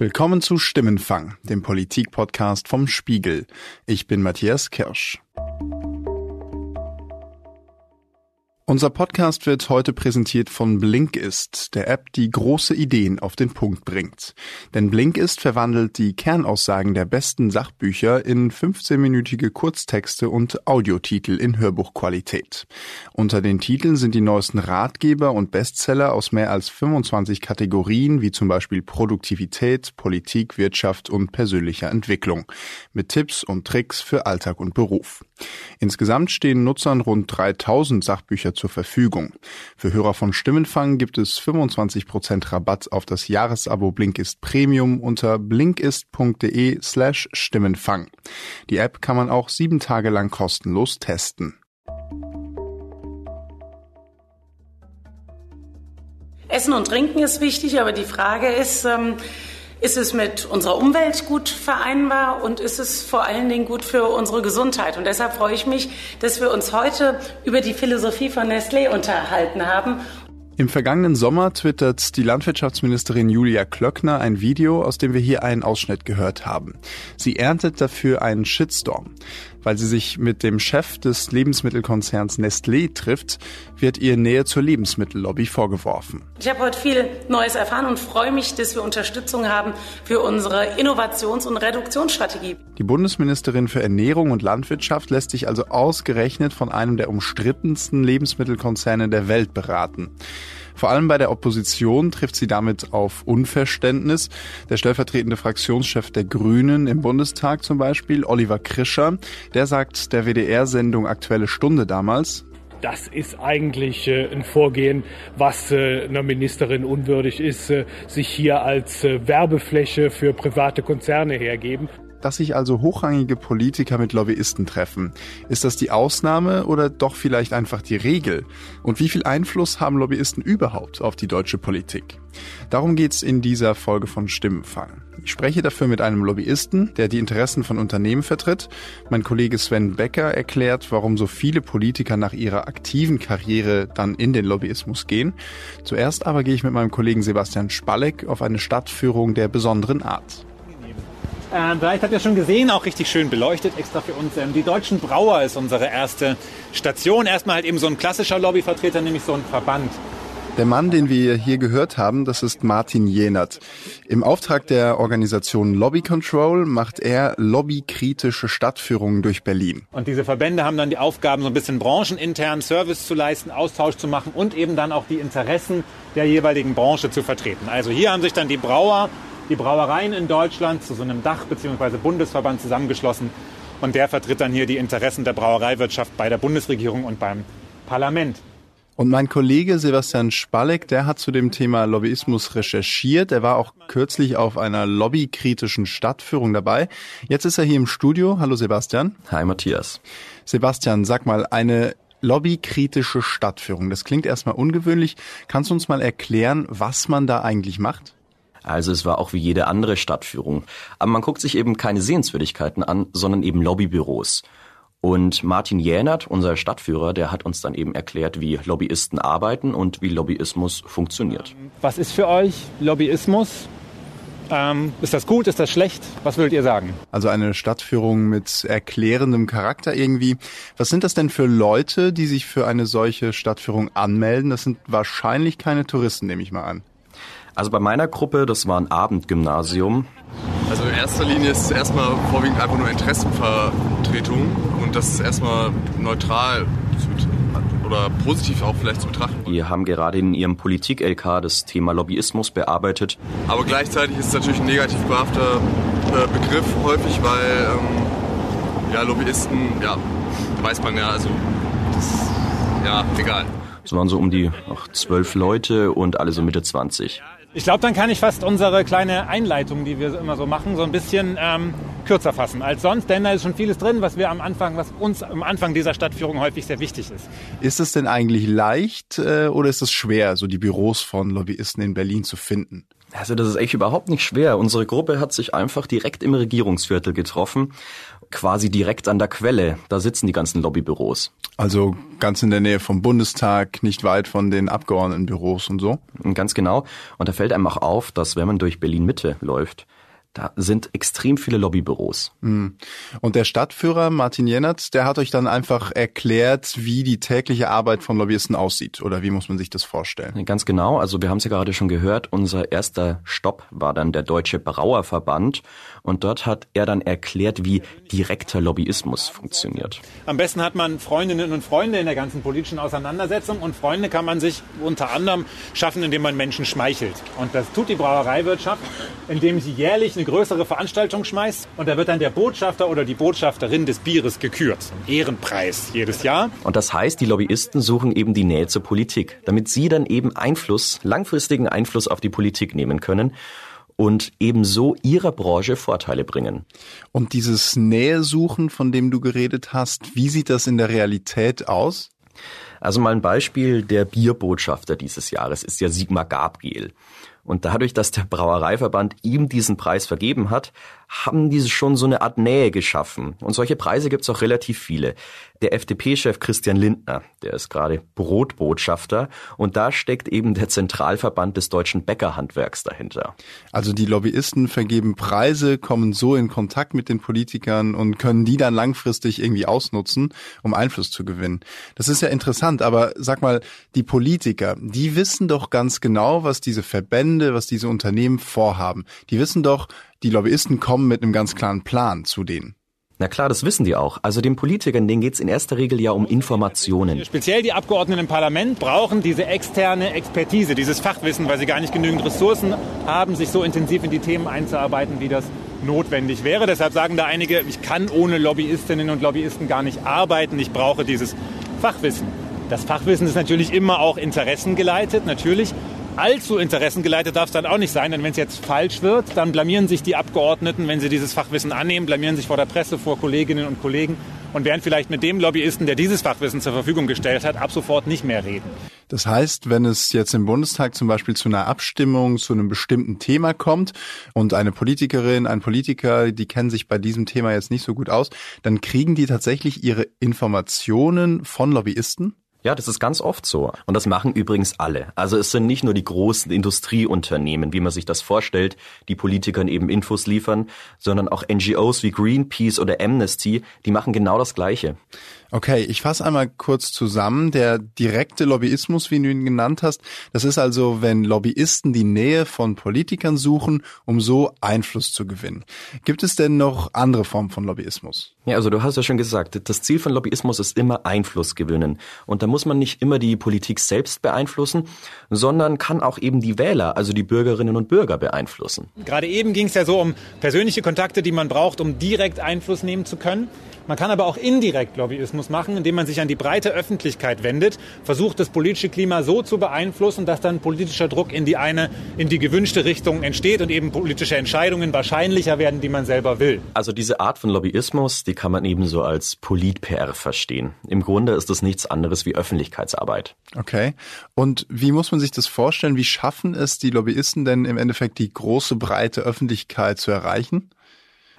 Willkommen zu Stimmenfang, dem Politik-Podcast vom Spiegel. Ich bin Matthias Kirsch. Unser Podcast wird heute präsentiert von Blinkist, der App, die große Ideen auf den Punkt bringt. Denn Blinkist verwandelt die Kernaussagen der besten Sachbücher in 15-minütige Kurztexte und Audiotitel in Hörbuchqualität. Unter den Titeln sind die neuesten Ratgeber und Bestseller aus mehr als 25 Kategorien, wie zum Beispiel Produktivität, Politik, Wirtschaft und persönlicher Entwicklung, mit Tipps und Tricks für Alltag und Beruf. Insgesamt stehen Nutzern rund 3000 Sachbücher zur Verfügung. Für Hörer von Stimmenfang gibt es 25% Rabatt auf das Jahresabo Blinkist Premium unter blinkist.de slash Stimmenfang. Die App kann man auch sieben Tage lang kostenlos testen. Essen und Trinken ist wichtig, aber die Frage ist, ähm, ist es mit unserer Umwelt gut vereinbar und ist es vor allen Dingen gut für unsere Gesundheit? Und deshalb freue ich mich, dass wir uns heute über die Philosophie von Nestlé unterhalten haben im vergangenen Sommer twittert die Landwirtschaftsministerin Julia Klöckner ein Video, aus dem wir hier einen Ausschnitt gehört haben. Sie erntet dafür einen Shitstorm. Weil sie sich mit dem Chef des Lebensmittelkonzerns Nestlé trifft, wird ihr Nähe zur Lebensmittellobby vorgeworfen. Ich habe heute viel Neues erfahren und freue mich, dass wir Unterstützung haben für unsere Innovations- und Reduktionsstrategie. Die Bundesministerin für Ernährung und Landwirtschaft lässt sich also ausgerechnet von einem der umstrittensten Lebensmittelkonzerne der Welt beraten. Vor allem bei der Opposition trifft sie damit auf Unverständnis. Der stellvertretende Fraktionschef der Grünen im Bundestag zum Beispiel, Oliver Krischer, der sagt der WDR-Sendung Aktuelle Stunde damals, das ist eigentlich äh, ein Vorgehen, was äh, einer Ministerin unwürdig ist, äh, sich hier als Werbefläche für private Konzerne hergeben dass sich also hochrangige Politiker mit Lobbyisten treffen. Ist das die Ausnahme oder doch vielleicht einfach die Regel? Und wie viel Einfluss haben Lobbyisten überhaupt auf die deutsche Politik? Darum geht's in dieser Folge von Stimmenfang. Ich spreche dafür mit einem Lobbyisten, der die Interessen von Unternehmen vertritt. Mein Kollege Sven Becker erklärt, warum so viele Politiker nach ihrer aktiven Karriere dann in den Lobbyismus gehen. Zuerst aber gehe ich mit meinem Kollegen Sebastian Spalleck auf eine Stadtführung der besonderen Art. Ähm, vielleicht habt ihr schon gesehen, auch richtig schön beleuchtet, extra für uns. Ähm, die Deutschen Brauer ist unsere erste Station. Erstmal halt eben so ein klassischer Lobbyvertreter, nämlich so ein Verband. Der Mann, den wir hier gehört haben, das ist Martin Jenert. Im Auftrag der Organisation Lobby Control macht er lobbykritische Stadtführungen durch Berlin. Und diese Verbände haben dann die Aufgaben, so ein bisschen brancheninternen Service zu leisten, Austausch zu machen und eben dann auch die Interessen der jeweiligen Branche zu vertreten. Also hier haben sich dann die Brauer die Brauereien in Deutschland zu so einem Dach- bzw. Bundesverband zusammengeschlossen. Und der vertritt dann hier die Interessen der Brauereiwirtschaft bei der Bundesregierung und beim Parlament. Und mein Kollege Sebastian Spalleck, der hat zu dem Thema Lobbyismus recherchiert. Er war auch kürzlich auf einer lobbykritischen Stadtführung dabei. Jetzt ist er hier im Studio. Hallo Sebastian. Hi Matthias. Sebastian, sag mal, eine lobbykritische Stadtführung. Das klingt erstmal ungewöhnlich. Kannst du uns mal erklären, was man da eigentlich macht? Also es war auch wie jede andere Stadtführung. Aber man guckt sich eben keine Sehenswürdigkeiten an, sondern eben Lobbybüros. Und Martin Jähnert, unser Stadtführer, der hat uns dann eben erklärt, wie Lobbyisten arbeiten und wie Lobbyismus funktioniert. Was ist für euch Lobbyismus? Ähm, ist das gut? Ist das schlecht? Was würdet ihr sagen? Also eine Stadtführung mit erklärendem Charakter irgendwie. Was sind das denn für Leute, die sich für eine solche Stadtführung anmelden? Das sind wahrscheinlich keine Touristen, nehme ich mal an. Also bei meiner Gruppe, das war ein Abendgymnasium. Also in erster Linie ist es erstmal vorwiegend einfach nur Interessenvertretung und das ist erstmal neutral oder positiv auch vielleicht zu betrachten. Die haben gerade in ihrem Politik-LK das Thema Lobbyismus bearbeitet. Aber gleichzeitig ist es natürlich ein negativ behafter äh, Begriff häufig, weil ähm, ja, Lobbyisten, ja, weiß man ja, also das, ja, egal. Es waren so um die ach, zwölf Leute und alle so Mitte 20. Ich glaube, dann kann ich fast unsere kleine Einleitung, die wir immer so machen, so ein bisschen ähm, kürzer fassen als sonst, denn da ist schon vieles drin, was wir am Anfang, was uns am Anfang dieser Stadtführung häufig sehr wichtig ist. Ist es denn eigentlich leicht äh, oder ist es schwer, so die Büros von Lobbyisten in Berlin zu finden? Also das ist echt überhaupt nicht schwer. Unsere Gruppe hat sich einfach direkt im Regierungsviertel getroffen, quasi direkt an der Quelle. Da sitzen die ganzen Lobbybüros. Also ganz in der Nähe vom Bundestag, nicht weit von den Abgeordnetenbüros und so. Ganz genau. Und da fällt einem auch auf, dass wenn man durch Berlin Mitte läuft, da sind extrem viele Lobbybüros. Hm. Und der Stadtführer Martin Jennert, der hat euch dann einfach erklärt, wie die tägliche Arbeit von Lobbyisten aussieht. Oder wie muss man sich das vorstellen? Ganz genau. Also wir haben es ja gerade schon gehört. Unser erster Stopp war dann der Deutsche Brauerverband. Und dort hat er dann erklärt, wie direkter Lobbyismus funktioniert. Am besten hat man Freundinnen und Freunde in der ganzen politischen Auseinandersetzung. Und Freunde kann man sich unter anderem schaffen, indem man Menschen schmeichelt. Und das tut die Brauereiwirtschaft, indem sie jährlich eine größere Veranstaltung schmeißt und da wird dann der Botschafter oder die Botschafterin des Bieres gekürt. Ein Ehrenpreis jedes Jahr. Und das heißt, die Lobbyisten suchen eben die Nähe zur Politik, damit sie dann eben Einfluss, langfristigen Einfluss auf die Politik nehmen können und ebenso ihrer Branche Vorteile bringen. Und dieses Nähesuchen, von dem du geredet hast, wie sieht das in der Realität aus? Also mal ein Beispiel, der Bierbotschafter dieses Jahres ist ja Sigmar Gabriel. Und dadurch, dass der Brauereiverband ihm diesen Preis vergeben hat, haben diese schon so eine Art Nähe geschaffen. Und solche Preise gibt es auch relativ viele. Der FDP-Chef Christian Lindner, der ist gerade Brotbotschafter und da steckt eben der Zentralverband des deutschen Bäckerhandwerks dahinter. Also die Lobbyisten vergeben Preise, kommen so in Kontakt mit den Politikern und können die dann langfristig irgendwie ausnutzen, um Einfluss zu gewinnen. Das ist ja interessant, aber sag mal, die Politiker, die wissen doch ganz genau, was diese Verbände, was diese Unternehmen vorhaben. Die wissen doch, die Lobbyisten kommen mit einem ganz klaren Plan zu denen. Na klar, das wissen die auch. Also den Politikern, denen geht's in erster Regel ja um Informationen. Speziell die Abgeordneten im Parlament brauchen diese externe Expertise, dieses Fachwissen, weil sie gar nicht genügend Ressourcen haben, sich so intensiv in die Themen einzuarbeiten, wie das notwendig wäre. Deshalb sagen da einige, ich kann ohne Lobbyistinnen und Lobbyisten gar nicht arbeiten, ich brauche dieses Fachwissen. Das Fachwissen ist natürlich immer auch interessengeleitet, natürlich allzu interessengeleitet darf es dann auch nicht sein, denn wenn es jetzt falsch wird, dann blamieren sich die Abgeordneten, wenn sie dieses Fachwissen annehmen, blamieren sich vor der Presse, vor Kolleginnen und Kollegen und werden vielleicht mit dem Lobbyisten, der dieses Fachwissen zur Verfügung gestellt hat, ab sofort nicht mehr reden. Das heißt, wenn es jetzt im Bundestag zum Beispiel zu einer Abstimmung zu einem bestimmten Thema kommt und eine Politikerin, ein Politiker, die kennen sich bei diesem Thema jetzt nicht so gut aus, dann kriegen die tatsächlich ihre Informationen von Lobbyisten? Ja, das ist ganz oft so. Und das machen übrigens alle. Also es sind nicht nur die großen Industrieunternehmen, wie man sich das vorstellt, die Politikern eben Infos liefern, sondern auch NGOs wie Greenpeace oder Amnesty, die machen genau das Gleiche. Okay, ich fasse einmal kurz zusammen. Der direkte Lobbyismus, wie du ihn genannt hast, das ist also, wenn Lobbyisten die Nähe von Politikern suchen, um so Einfluss zu gewinnen. Gibt es denn noch andere Formen von Lobbyismus? Ja, also du hast ja schon gesagt, das Ziel von Lobbyismus ist immer Einfluss gewinnen. Und da muss man nicht immer die Politik selbst beeinflussen, sondern kann auch eben die Wähler, also die Bürgerinnen und Bürger beeinflussen. Gerade eben ging es ja so um persönliche Kontakte, die man braucht, um direkt Einfluss nehmen zu können. Man kann aber auch indirekt Lobbyismus machen, indem man sich an die breite Öffentlichkeit wendet, versucht das politische Klima so zu beeinflussen, dass dann politischer Druck in die eine, in die gewünschte Richtung entsteht und eben politische Entscheidungen wahrscheinlicher werden, die man selber will. Also diese Art von Lobbyismus, die kann man eben so als Polit-PR verstehen. Im Grunde ist das nichts anderes wie Öffentlichkeitsarbeit. Okay. Und wie muss man sich das vorstellen? Wie schaffen es die Lobbyisten denn im Endeffekt die große breite Öffentlichkeit zu erreichen?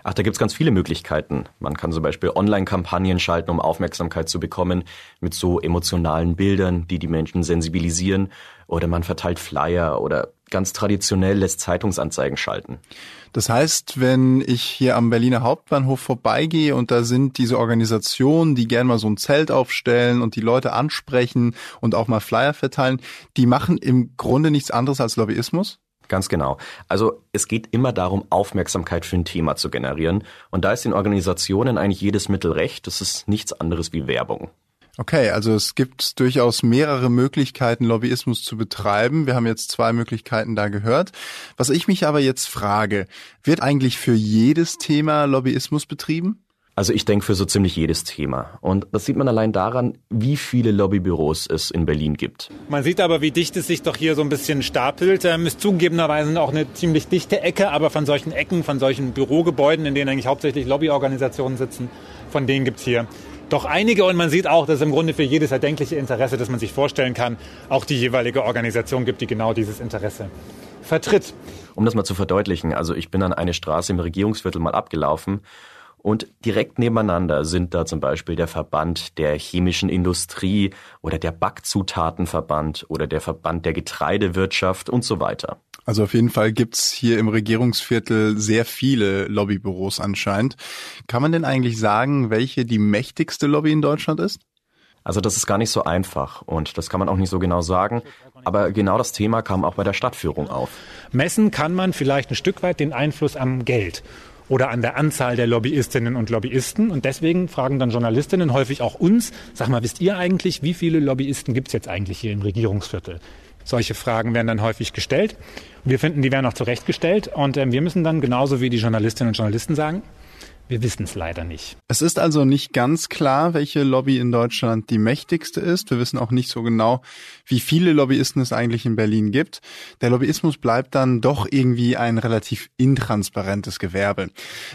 Ach, da gibt's ganz viele Möglichkeiten. Man kann zum Beispiel Online-Kampagnen schalten, um Aufmerksamkeit zu bekommen, mit so emotionalen Bildern, die die Menschen sensibilisieren. Oder man verteilt Flyer oder ganz traditionell lässt Zeitungsanzeigen schalten. Das heißt, wenn ich hier am Berliner Hauptbahnhof vorbeigehe und da sind diese Organisationen, die gern mal so ein Zelt aufstellen und die Leute ansprechen und auch mal Flyer verteilen, die machen im Grunde nichts anderes als Lobbyismus? Ganz genau. Also es geht immer darum, Aufmerksamkeit für ein Thema zu generieren. Und da ist den Organisationen eigentlich jedes Mittel recht. Das ist nichts anderes wie Werbung. Okay, also es gibt durchaus mehrere Möglichkeiten, Lobbyismus zu betreiben. Wir haben jetzt zwei Möglichkeiten da gehört. Was ich mich aber jetzt frage, wird eigentlich für jedes Thema Lobbyismus betrieben? Also ich denke für so ziemlich jedes Thema. Und das sieht man allein daran, wie viele Lobbybüros es in Berlin gibt. Man sieht aber, wie dicht es sich doch hier so ein bisschen stapelt. Ähm, ist zugegebenerweise auch eine ziemlich dichte Ecke, aber von solchen Ecken, von solchen Bürogebäuden, in denen eigentlich hauptsächlich Lobbyorganisationen sitzen, von denen gibt's hier doch einige und man sieht auch, dass es im Grunde für jedes erdenkliche Interesse, das man sich vorstellen kann, auch die jeweilige Organisation gibt, die genau dieses Interesse vertritt. Um das mal zu verdeutlichen, also ich bin an eine Straße im Regierungsviertel mal abgelaufen und direkt nebeneinander sind da zum Beispiel der Verband der chemischen Industrie oder der Backzutatenverband oder der Verband der Getreidewirtschaft und so weiter. Also auf jeden Fall gibt's hier im Regierungsviertel sehr viele Lobbybüros anscheinend. Kann man denn eigentlich sagen, welche die mächtigste Lobby in Deutschland ist? Also das ist gar nicht so einfach und das kann man auch nicht so genau sagen. Aber genau das Thema kam auch bei der Stadtführung auf. Messen kann man vielleicht ein Stück weit den Einfluss am Geld oder an der Anzahl der Lobbyistinnen und Lobbyisten. Und deswegen fragen dann Journalistinnen häufig auch uns, sag mal, wisst ihr eigentlich, wie viele Lobbyisten gibt's jetzt eigentlich hier im Regierungsviertel? Solche Fragen werden dann häufig gestellt. Wir finden, die werden auch zurechtgestellt. Und äh, wir müssen dann genauso wie die Journalistinnen und Journalisten sagen, wir wissen es leider nicht. Es ist also nicht ganz klar, welche Lobby in Deutschland die mächtigste ist. Wir wissen auch nicht so genau, wie viele Lobbyisten es eigentlich in Berlin gibt. Der Lobbyismus bleibt dann doch irgendwie ein relativ intransparentes Gewerbe.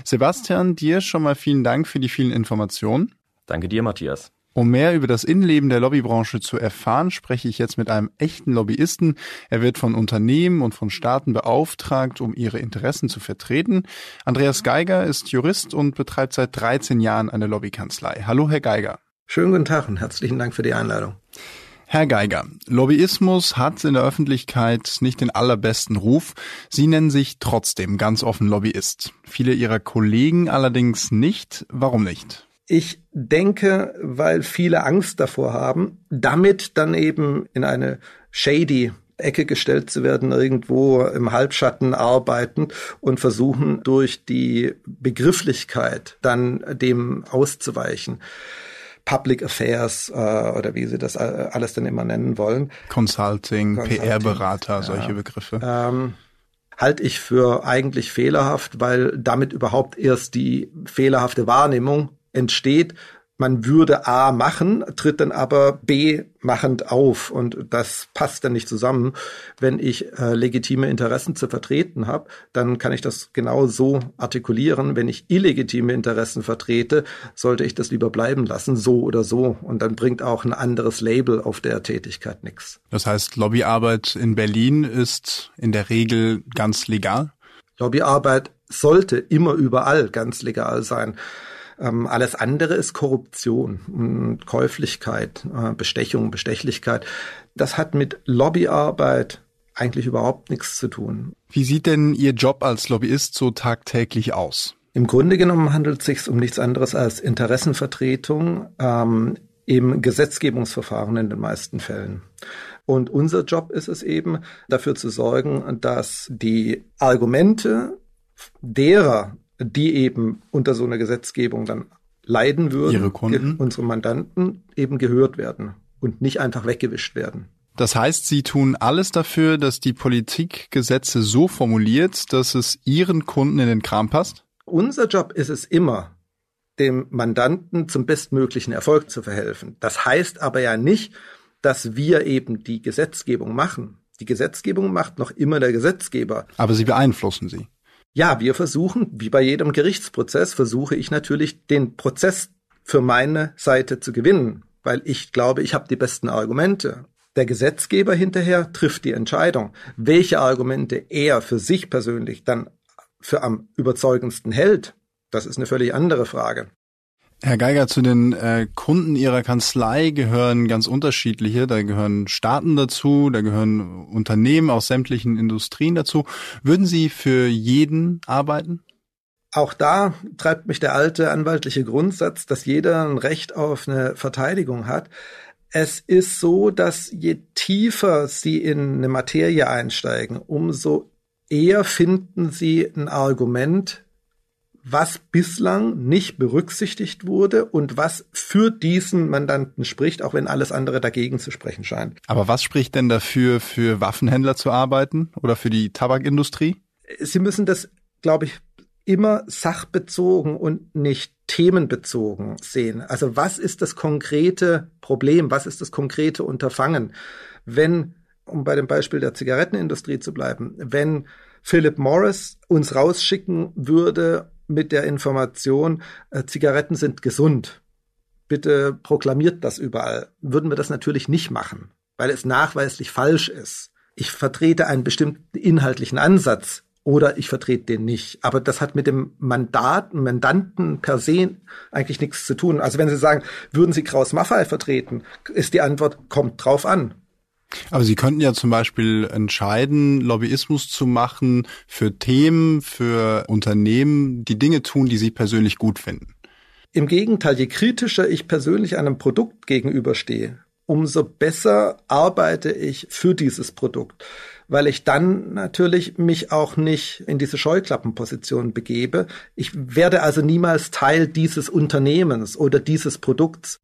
Sebastian, dir schon mal vielen Dank für die vielen Informationen. Danke dir, Matthias. Um mehr über das Innenleben der Lobbybranche zu erfahren, spreche ich jetzt mit einem echten Lobbyisten. Er wird von Unternehmen und von Staaten beauftragt, um ihre Interessen zu vertreten. Andreas Geiger ist Jurist und betreibt seit 13 Jahren eine Lobbykanzlei. Hallo, Herr Geiger. Schönen guten Tag und herzlichen Dank für die Einladung. Herr Geiger, Lobbyismus hat in der Öffentlichkeit nicht den allerbesten Ruf. Sie nennen sich trotzdem ganz offen Lobbyist. Viele Ihrer Kollegen allerdings nicht. Warum nicht? Ich denke, weil viele Angst davor haben, damit dann eben in eine shady Ecke gestellt zu werden, irgendwo im Halbschatten arbeiten und versuchen durch die Begrifflichkeit dann dem auszuweichen. Public Affairs äh, oder wie sie das äh, alles dann immer nennen wollen. Consulting, Consulting PR-Berater, solche ja. Begriffe. Ähm, halte ich für eigentlich fehlerhaft, weil damit überhaupt erst die fehlerhafte Wahrnehmung entsteht, man würde A machen, tritt dann aber B machend auf und das passt dann nicht zusammen. Wenn ich äh, legitime Interessen zu vertreten habe, dann kann ich das genau so artikulieren. Wenn ich illegitime Interessen vertrete, sollte ich das lieber bleiben lassen, so oder so. Und dann bringt auch ein anderes Label auf der Tätigkeit nichts. Das heißt, Lobbyarbeit in Berlin ist in der Regel ganz legal? Lobbyarbeit sollte immer überall ganz legal sein. Ähm, alles andere ist Korruption, Käuflichkeit, äh, Bestechung, Bestechlichkeit. Das hat mit Lobbyarbeit eigentlich überhaupt nichts zu tun. Wie sieht denn Ihr Job als Lobbyist so tagtäglich aus? Im Grunde genommen handelt es sich um nichts anderes als Interessenvertretung ähm, im Gesetzgebungsverfahren in den meisten Fällen. Und unser Job ist es eben, dafür zu sorgen, dass die Argumente derer, die eben unter so einer Gesetzgebung dann leiden würden, Ihre Kunden? unsere Mandanten eben gehört werden und nicht einfach weggewischt werden. Das heißt, Sie tun alles dafür, dass die Politik Gesetze so formuliert, dass es Ihren Kunden in den Kram passt? Unser Job ist es immer, dem Mandanten zum bestmöglichen Erfolg zu verhelfen. Das heißt aber ja nicht, dass wir eben die Gesetzgebung machen. Die Gesetzgebung macht noch immer der Gesetzgeber. Aber Sie beeinflussen sie. Ja, wir versuchen, wie bei jedem Gerichtsprozess, versuche ich natürlich den Prozess für meine Seite zu gewinnen, weil ich glaube, ich habe die besten Argumente. Der Gesetzgeber hinterher trifft die Entscheidung, welche Argumente er für sich persönlich dann für am überzeugendsten hält. Das ist eine völlig andere Frage. Herr Geiger, zu den äh, Kunden Ihrer Kanzlei gehören ganz unterschiedliche. Da gehören Staaten dazu, da gehören Unternehmen aus sämtlichen Industrien dazu. Würden Sie für jeden arbeiten? Auch da treibt mich der alte anwaltliche Grundsatz, dass jeder ein Recht auf eine Verteidigung hat. Es ist so, dass je tiefer Sie in eine Materie einsteigen, umso eher finden Sie ein Argument, was bislang nicht berücksichtigt wurde und was für diesen Mandanten spricht, auch wenn alles andere dagegen zu sprechen scheint. Aber was spricht denn dafür, für Waffenhändler zu arbeiten oder für die Tabakindustrie? Sie müssen das, glaube ich, immer sachbezogen und nicht themenbezogen sehen. Also was ist das konkrete Problem? Was ist das konkrete Unterfangen? Wenn, um bei dem Beispiel der Zigarettenindustrie zu bleiben, wenn Philip Morris uns rausschicken würde mit der Information, äh, Zigaretten sind gesund. Bitte proklamiert das überall. Würden wir das natürlich nicht machen, weil es nachweislich falsch ist. ich vertrete einen bestimmten inhaltlichen Ansatz oder ich vertrete den nicht. Aber das hat mit dem Mandat, Mandanten per se eigentlich nichts zu tun. Also wenn Sie sagen, würden Sie Kraus Maffei vertreten, ist die Antwort, kommt drauf an. Aber Sie könnten ja zum Beispiel entscheiden, Lobbyismus zu machen für Themen, für Unternehmen, die Dinge tun, die Sie persönlich gut finden. Im Gegenteil, je kritischer ich persönlich einem Produkt gegenüberstehe, umso besser arbeite ich für dieses Produkt weil ich dann natürlich mich auch nicht in diese Scheuklappenposition begebe. Ich werde also niemals Teil dieses Unternehmens oder dieses Produkts.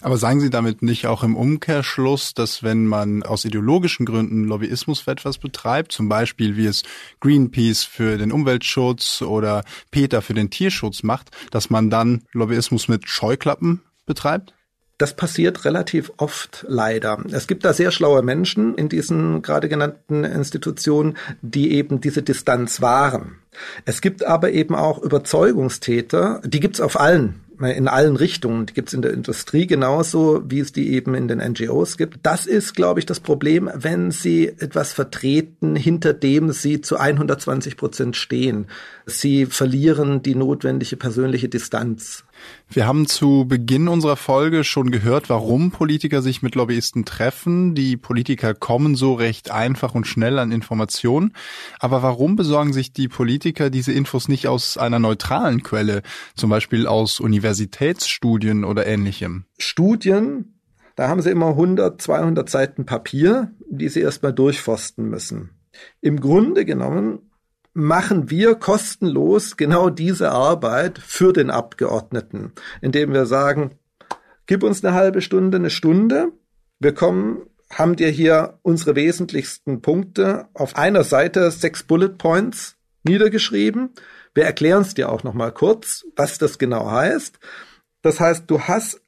Aber sagen Sie damit nicht auch im Umkehrschluss, dass wenn man aus ideologischen Gründen Lobbyismus für etwas betreibt, zum Beispiel wie es Greenpeace für den Umweltschutz oder Peter für den Tierschutz macht, dass man dann Lobbyismus mit Scheuklappen betreibt? Das passiert relativ oft leider. Es gibt da sehr schlaue Menschen in diesen gerade genannten Institutionen, die eben diese Distanz wahren. Es gibt aber eben auch Überzeugungstäter, die gibt's auf allen in allen Richtungen. Die gibt es in der Industrie genauso, wie es die eben in den NGOs gibt. Das ist, glaube ich, das Problem, wenn Sie etwas vertreten, hinter dem Sie zu 120 Prozent stehen. Sie verlieren die notwendige persönliche Distanz. Wir haben zu Beginn unserer Folge schon gehört, warum Politiker sich mit Lobbyisten treffen. Die Politiker kommen so recht einfach und schnell an Informationen. Aber warum besorgen sich die Politiker diese Infos nicht aus einer neutralen Quelle, zum Beispiel aus Universitätsstudien oder ähnlichem? Studien, da haben sie immer 100, 200 Seiten Papier, die sie erstmal durchforsten müssen. Im Grunde genommen machen wir kostenlos genau diese Arbeit für den Abgeordneten, indem wir sagen, gib uns eine halbe Stunde, eine Stunde, wir kommen, haben dir hier unsere wesentlichsten Punkte auf einer Seite, sechs Bullet Points niedergeschrieben. Wir erklären es dir auch noch mal kurz, was das genau heißt. Das heißt, du hast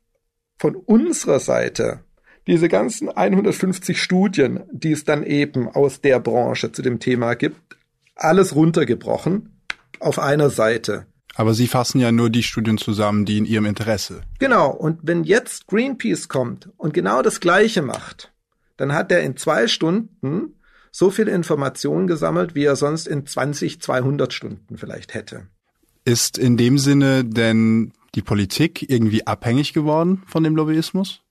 von unserer Seite diese ganzen 150 Studien, die es dann eben aus der Branche zu dem Thema gibt, alles runtergebrochen auf einer Seite. Aber Sie fassen ja nur die Studien zusammen, die in Ihrem Interesse. Genau. Und wenn jetzt Greenpeace kommt und genau das Gleiche macht, dann hat er in zwei Stunden so viel Information gesammelt, wie er sonst in 20, 200 Stunden vielleicht hätte. Ist in dem Sinne denn die Politik irgendwie abhängig geworden von dem Lobbyismus?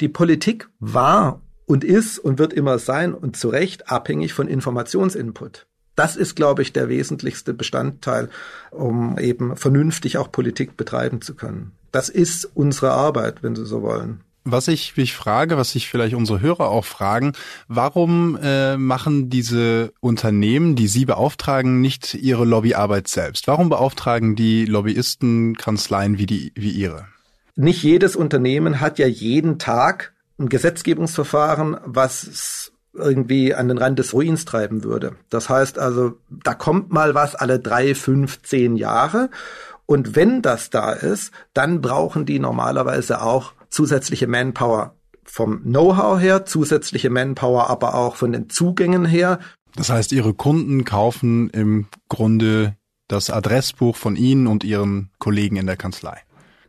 Die Politik war und ist und wird immer sein und zu Recht abhängig von Informationsinput. Das ist, glaube ich, der wesentlichste Bestandteil, um eben vernünftig auch Politik betreiben zu können. Das ist unsere Arbeit, wenn Sie so wollen. Was ich mich frage, was sich vielleicht unsere Hörer auch fragen, warum äh, machen diese Unternehmen, die Sie beauftragen, nicht ihre Lobbyarbeit selbst? Warum beauftragen die Lobbyisten Kanzleien wie, die, wie Ihre? Nicht jedes Unternehmen hat ja jeden Tag ein Gesetzgebungsverfahren, was irgendwie an den Rand des Ruins treiben würde. Das heißt also, da kommt mal was alle drei, fünf, zehn Jahre. Und wenn das da ist, dann brauchen die normalerweise auch zusätzliche Manpower vom Know-how her, zusätzliche Manpower aber auch von den Zugängen her. Das heißt, Ihre Kunden kaufen im Grunde das Adressbuch von Ihnen und Ihren Kollegen in der Kanzlei.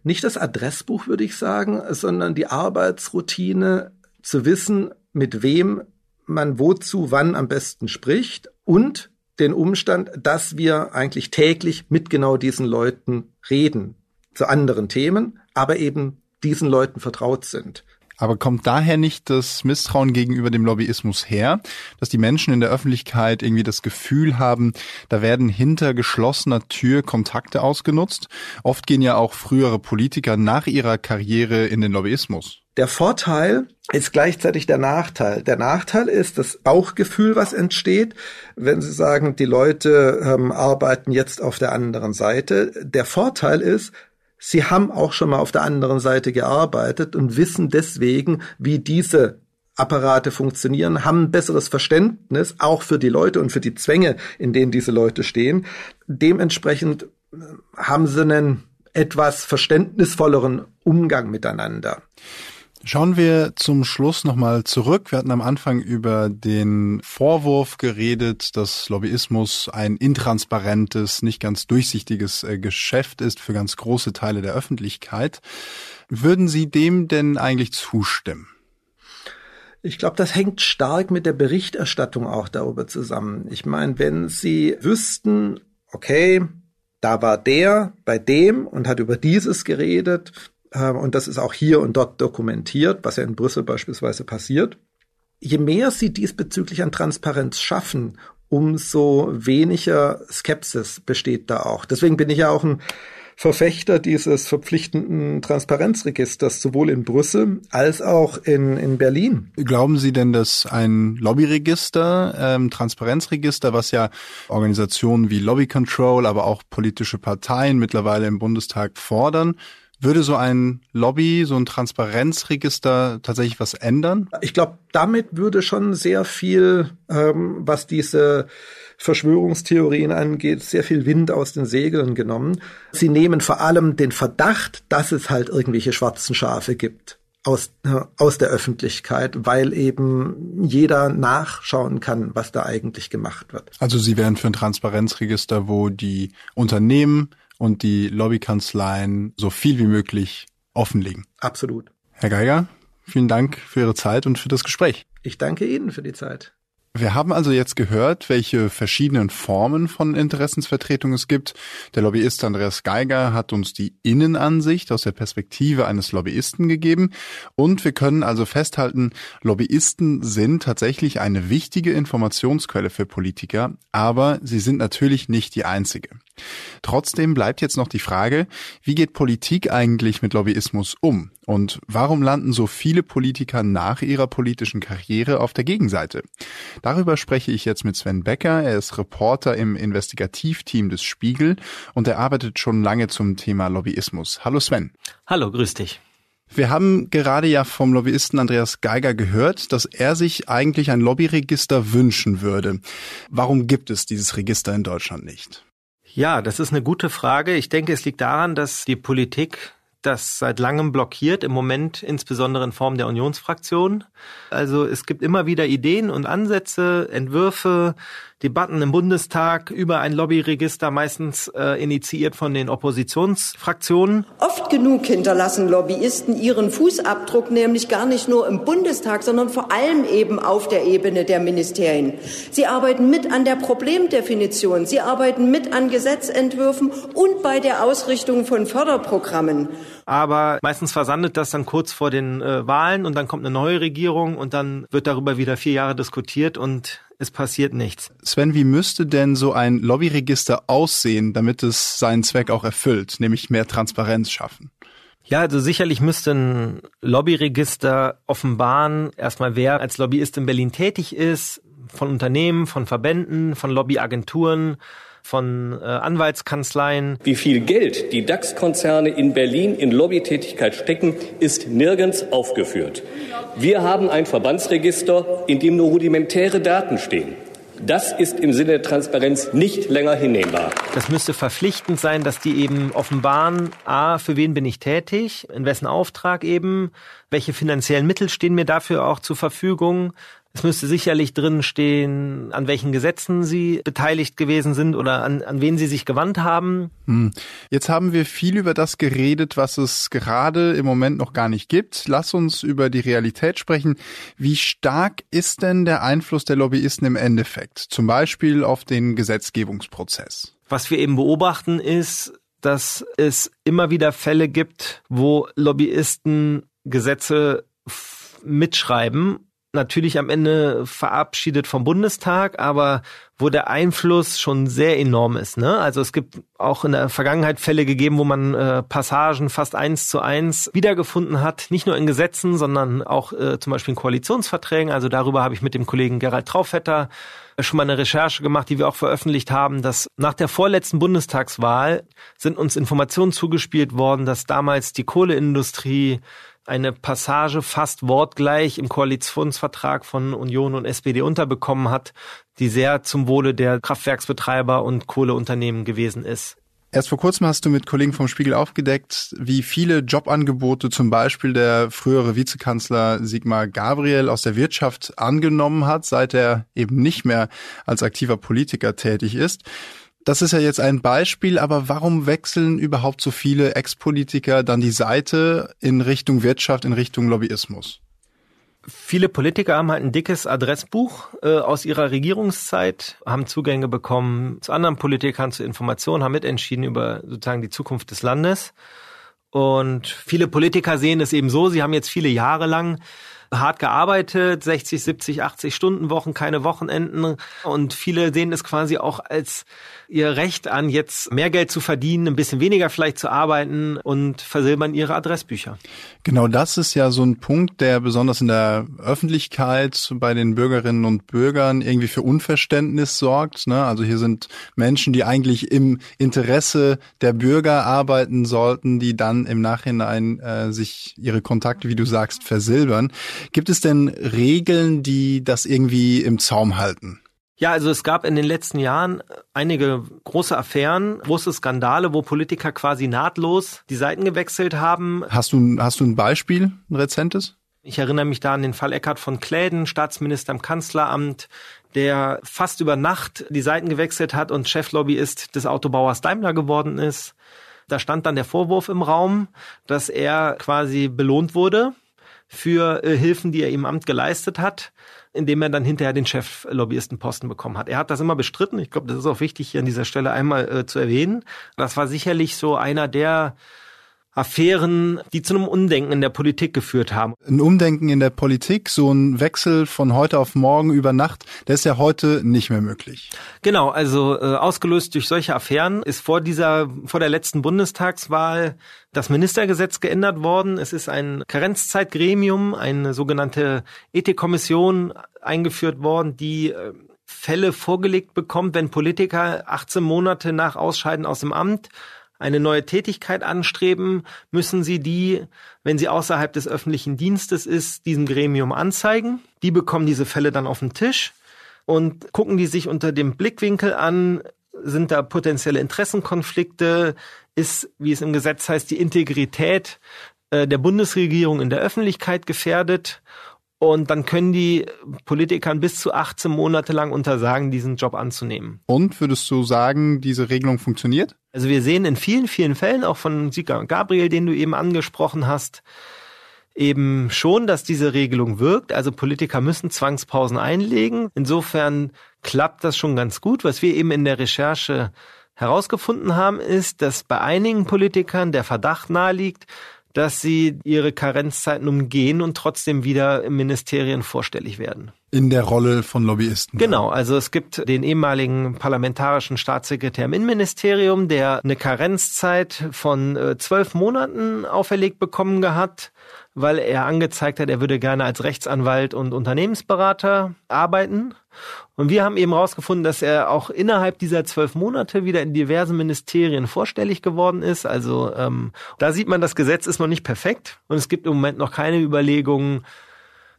Nicht das Adressbuch, würde ich sagen, sondern die Arbeitsroutine zu wissen, mit wem man wozu wann am besten spricht und den Umstand, dass wir eigentlich täglich mit genau diesen Leuten reden zu anderen Themen, aber eben diesen Leuten vertraut sind. Aber kommt daher nicht das Misstrauen gegenüber dem Lobbyismus her, dass die Menschen in der Öffentlichkeit irgendwie das Gefühl haben, da werden hinter geschlossener Tür Kontakte ausgenutzt? Oft gehen ja auch frühere Politiker nach ihrer Karriere in den Lobbyismus. Der Vorteil ist gleichzeitig der Nachteil. Der Nachteil ist das Bauchgefühl, was entsteht, wenn Sie sagen, die Leute ähm, arbeiten jetzt auf der anderen Seite. Der Vorteil ist, Sie haben auch schon mal auf der anderen Seite gearbeitet und wissen deswegen, wie diese Apparate funktionieren, haben ein besseres Verständnis auch für die Leute und für die Zwänge, in denen diese Leute stehen. Dementsprechend äh, haben sie einen etwas verständnisvolleren Umgang miteinander. Schauen wir zum Schluss nochmal zurück. Wir hatten am Anfang über den Vorwurf geredet, dass Lobbyismus ein intransparentes, nicht ganz durchsichtiges äh, Geschäft ist für ganz große Teile der Öffentlichkeit. Würden Sie dem denn eigentlich zustimmen? Ich glaube, das hängt stark mit der Berichterstattung auch darüber zusammen. Ich meine, wenn Sie wüssten, okay, da war der bei dem und hat über dieses geredet, und das ist auch hier und dort dokumentiert, was ja in Brüssel beispielsweise passiert. Je mehr Sie diesbezüglich an Transparenz schaffen, umso weniger Skepsis besteht da auch. Deswegen bin ich ja auch ein Verfechter dieses verpflichtenden Transparenzregisters, sowohl in Brüssel als auch in, in Berlin. Glauben Sie denn, dass ein Lobbyregister, ähm, Transparenzregister, was ja Organisationen wie Lobby Control, aber auch politische Parteien mittlerweile im Bundestag fordern, würde so ein Lobby, so ein Transparenzregister tatsächlich was ändern? Ich glaube, damit würde schon sehr viel, ähm, was diese Verschwörungstheorien angeht, sehr viel Wind aus den Segeln genommen. Sie nehmen vor allem den Verdacht, dass es halt irgendwelche schwarzen Schafe gibt aus, äh, aus der Öffentlichkeit, weil eben jeder nachschauen kann, was da eigentlich gemacht wird. Also Sie wären für ein Transparenzregister, wo die Unternehmen und die Lobbykanzleien so viel wie möglich offenlegen. Absolut. Herr Geiger, vielen Dank für Ihre Zeit und für das Gespräch. Ich danke Ihnen für die Zeit. Wir haben also jetzt gehört, welche verschiedenen Formen von Interessensvertretung es gibt. Der Lobbyist Andreas Geiger hat uns die Innenansicht aus der Perspektive eines Lobbyisten gegeben. Und wir können also festhalten, Lobbyisten sind tatsächlich eine wichtige Informationsquelle für Politiker, aber sie sind natürlich nicht die einzige. Trotzdem bleibt jetzt noch die Frage, wie geht Politik eigentlich mit Lobbyismus um? Und warum landen so viele Politiker nach ihrer politischen Karriere auf der Gegenseite? Darüber spreche ich jetzt mit Sven Becker. Er ist Reporter im Investigativteam des Spiegel und er arbeitet schon lange zum Thema Lobbyismus. Hallo Sven. Hallo, grüß dich. Wir haben gerade ja vom Lobbyisten Andreas Geiger gehört, dass er sich eigentlich ein Lobbyregister wünschen würde. Warum gibt es dieses Register in Deutschland nicht? Ja, das ist eine gute Frage. Ich denke, es liegt daran, dass die Politik das seit langem blockiert, im Moment insbesondere in Form der Unionsfraktion. Also es gibt immer wieder Ideen und Ansätze, Entwürfe, Debatten im Bundestag über ein Lobbyregister, meistens äh, initiiert von den Oppositionsfraktionen. Oft genug hinterlassen Lobbyisten ihren Fußabdruck nämlich gar nicht nur im Bundestag, sondern vor allem eben auf der Ebene der Ministerien. Sie arbeiten mit an der Problemdefinition, sie arbeiten mit an Gesetzentwürfen und bei der Ausrichtung von Förderprogrammen. Aber meistens versandet das dann kurz vor den äh, Wahlen und dann kommt eine neue Regierung und dann wird darüber wieder vier Jahre diskutiert und es passiert nichts. Sven, wie müsste denn so ein Lobbyregister aussehen, damit es seinen Zweck auch erfüllt, nämlich mehr Transparenz schaffen? Ja, also sicherlich müsste ein Lobbyregister offenbaren, erstmal wer als Lobbyist in Berlin tätig ist, von Unternehmen, von Verbänden, von Lobbyagenturen, von äh, Anwaltskanzleien. Wie viel Geld die DAX-Konzerne in Berlin in Lobbytätigkeit stecken, ist nirgends aufgeführt. Wir haben ein Verbandsregister, in dem nur rudimentäre Daten stehen. Das ist im Sinne der Transparenz nicht länger hinnehmbar. Das müsste verpflichtend sein, dass die eben offenbaren, a, für wen bin ich tätig, in wessen Auftrag eben, welche finanziellen Mittel stehen mir dafür auch zur Verfügung, es müsste sicherlich drin stehen, an welchen Gesetzen Sie beteiligt gewesen sind oder an, an wen Sie sich gewandt haben. Hm. Jetzt haben wir viel über das geredet, was es gerade im Moment noch gar nicht gibt. Lass uns über die Realität sprechen. Wie stark ist denn der Einfluss der Lobbyisten im Endeffekt? Zum Beispiel auf den Gesetzgebungsprozess? Was wir eben beobachten ist, dass es immer wieder Fälle gibt, wo Lobbyisten Gesetze mitschreiben natürlich am Ende verabschiedet vom Bundestag, aber wo der Einfluss schon sehr enorm ist. Ne? Also es gibt auch in der Vergangenheit Fälle gegeben, wo man äh, Passagen fast eins zu eins wiedergefunden hat, nicht nur in Gesetzen, sondern auch äh, zum Beispiel in Koalitionsverträgen. Also darüber habe ich mit dem Kollegen Gerald Traufetter äh, schon mal eine Recherche gemacht, die wir auch veröffentlicht haben, dass nach der vorletzten Bundestagswahl sind uns Informationen zugespielt worden, dass damals die Kohleindustrie eine Passage fast wortgleich im Koalitionsvertrag von Union und SPD unterbekommen hat, die sehr zum Wohle der Kraftwerksbetreiber und Kohleunternehmen gewesen ist. Erst vor kurzem hast du mit Kollegen vom Spiegel aufgedeckt, wie viele Jobangebote zum Beispiel der frühere Vizekanzler Sigmar Gabriel aus der Wirtschaft angenommen hat, seit er eben nicht mehr als aktiver Politiker tätig ist. Das ist ja jetzt ein Beispiel, aber warum wechseln überhaupt so viele Ex-Politiker dann die Seite in Richtung Wirtschaft, in Richtung Lobbyismus? Viele Politiker haben halt ein dickes Adressbuch äh, aus ihrer Regierungszeit, haben Zugänge bekommen zu anderen Politikern, zu Informationen, haben mitentschieden über sozusagen die Zukunft des Landes. Und viele Politiker sehen es eben so, sie haben jetzt viele Jahre lang hart gearbeitet, 60, 70, 80 Stunden Wochen, keine Wochenenden. Und viele sehen es quasi auch als ihr Recht an, jetzt mehr Geld zu verdienen, ein bisschen weniger vielleicht zu arbeiten und versilbern ihre Adressbücher. Genau das ist ja so ein Punkt, der besonders in der Öffentlichkeit bei den Bürgerinnen und Bürgern irgendwie für Unverständnis sorgt. Ne? Also hier sind Menschen, die eigentlich im Interesse der Bürger arbeiten sollten, die dann im Nachhinein äh, sich ihre Kontakte, wie du sagst, versilbern. Gibt es denn Regeln, die das irgendwie im Zaum halten? Ja, also es gab in den letzten Jahren einige große Affären, große Skandale, wo Politiker quasi nahtlos die Seiten gewechselt haben. Hast du, hast du ein Beispiel, ein rezentes? Ich erinnere mich da an den Fall Eckhard von Kläden, Staatsminister im Kanzleramt, der fast über Nacht die Seiten gewechselt hat und Cheflobbyist des Autobauers Daimler geworden ist. Da stand dann der Vorwurf im Raum, dass er quasi belohnt wurde für äh, Hilfen, die er im Amt geleistet hat, indem er dann hinterher den Cheflobbyistenposten bekommen hat. Er hat das immer bestritten. Ich glaube, das ist auch wichtig hier an dieser Stelle einmal äh, zu erwähnen. Das war sicherlich so einer der Affären, die zu einem Umdenken in der Politik geführt haben. Ein Umdenken in der Politik, so ein Wechsel von heute auf morgen über Nacht, der ist ja heute nicht mehr möglich. Genau, also äh, ausgelöst durch solche Affären ist vor dieser, vor der letzten Bundestagswahl das Ministergesetz geändert worden. Es ist ein Karenzzeitgremium, eine sogenannte Ethikkommission eingeführt worden, die äh, Fälle vorgelegt bekommt, wenn Politiker 18 Monate nach Ausscheiden aus dem Amt eine neue Tätigkeit anstreben, müssen sie die, wenn sie außerhalb des öffentlichen Dienstes ist, diesem Gremium anzeigen. Die bekommen diese Fälle dann auf den Tisch und gucken die sich unter dem Blickwinkel an, sind da potenzielle Interessenkonflikte, ist, wie es im Gesetz heißt, die Integrität äh, der Bundesregierung in der Öffentlichkeit gefährdet und dann können die Politikern bis zu 18 Monate lang untersagen, diesen Job anzunehmen. Und würdest du sagen, diese Regelung funktioniert? Also wir sehen in vielen, vielen Fällen, auch von Sika und Gabriel, den du eben angesprochen hast, eben schon, dass diese Regelung wirkt. Also Politiker müssen Zwangspausen einlegen. Insofern klappt das schon ganz gut. Was wir eben in der Recherche herausgefunden haben, ist, dass bei einigen Politikern der Verdacht naheliegt, dass sie ihre Karenzzeiten umgehen und trotzdem wieder im Ministerien vorstellig werden. In der Rolle von Lobbyisten. Genau, also es gibt den ehemaligen parlamentarischen Staatssekretär im Innenministerium, der eine Karenzzeit von äh, zwölf Monaten auferlegt bekommen hat, weil er angezeigt hat, er würde gerne als Rechtsanwalt und Unternehmensberater arbeiten. Und wir haben eben herausgefunden, dass er auch innerhalb dieser zwölf Monate wieder in diversen Ministerien vorstellig geworden ist. Also ähm, da sieht man, das Gesetz ist noch nicht perfekt und es gibt im Moment noch keine Überlegungen,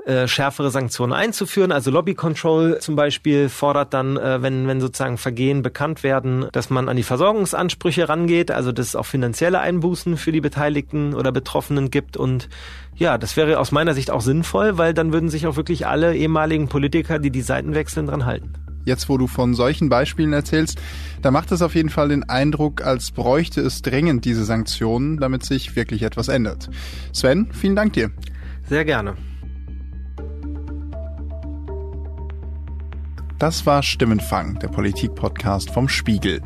äh, schärfere Sanktionen einzuführen. Also Lobby Control zum Beispiel fordert dann, äh, wenn, wenn sozusagen Vergehen bekannt werden, dass man an die Versorgungsansprüche rangeht, also dass es auch finanzielle Einbußen für die Beteiligten oder Betroffenen gibt. Und ja, das wäre aus meiner Sicht auch sinnvoll, weil dann würden sich auch wirklich alle ehemaligen Politiker, die die Seiten wechseln, dran halten jetzt wo du von solchen Beispielen erzählst, da macht es auf jeden Fall den Eindruck, als bräuchte es dringend diese Sanktionen, damit sich wirklich etwas ändert. Sven, vielen Dank dir. Sehr gerne. Das war Stimmenfang, der Politik-Podcast vom Spiegel.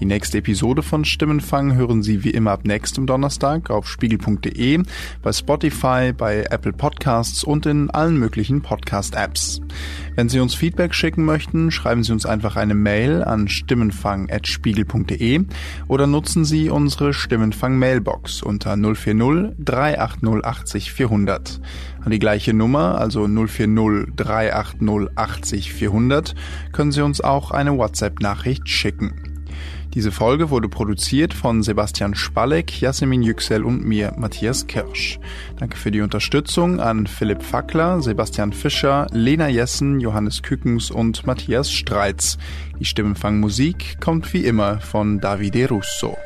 Die nächste Episode von Stimmenfang hören Sie wie immer ab nächstem Donnerstag auf spiegel.de, bei Spotify, bei Apple Podcasts und in allen möglichen Podcast-Apps. Wenn Sie uns Feedback schicken möchten, schreiben Sie uns einfach eine Mail an stimmenfang.spiegel.de oder nutzen Sie unsere Stimmenfang-Mailbox unter 040 380 80 400. An die gleiche Nummer, also 040 380 80 400, können Sie uns auch eine WhatsApp-Nachricht schicken. Diese Folge wurde produziert von Sebastian Spalleck, Jasmin Yüksel und mir, Matthias Kirsch. Danke für die Unterstützung an Philipp Fackler, Sebastian Fischer, Lena Jessen, Johannes Kückens und Matthias Streitz. Die Stimmenfangmusik kommt wie immer von Davide Russo.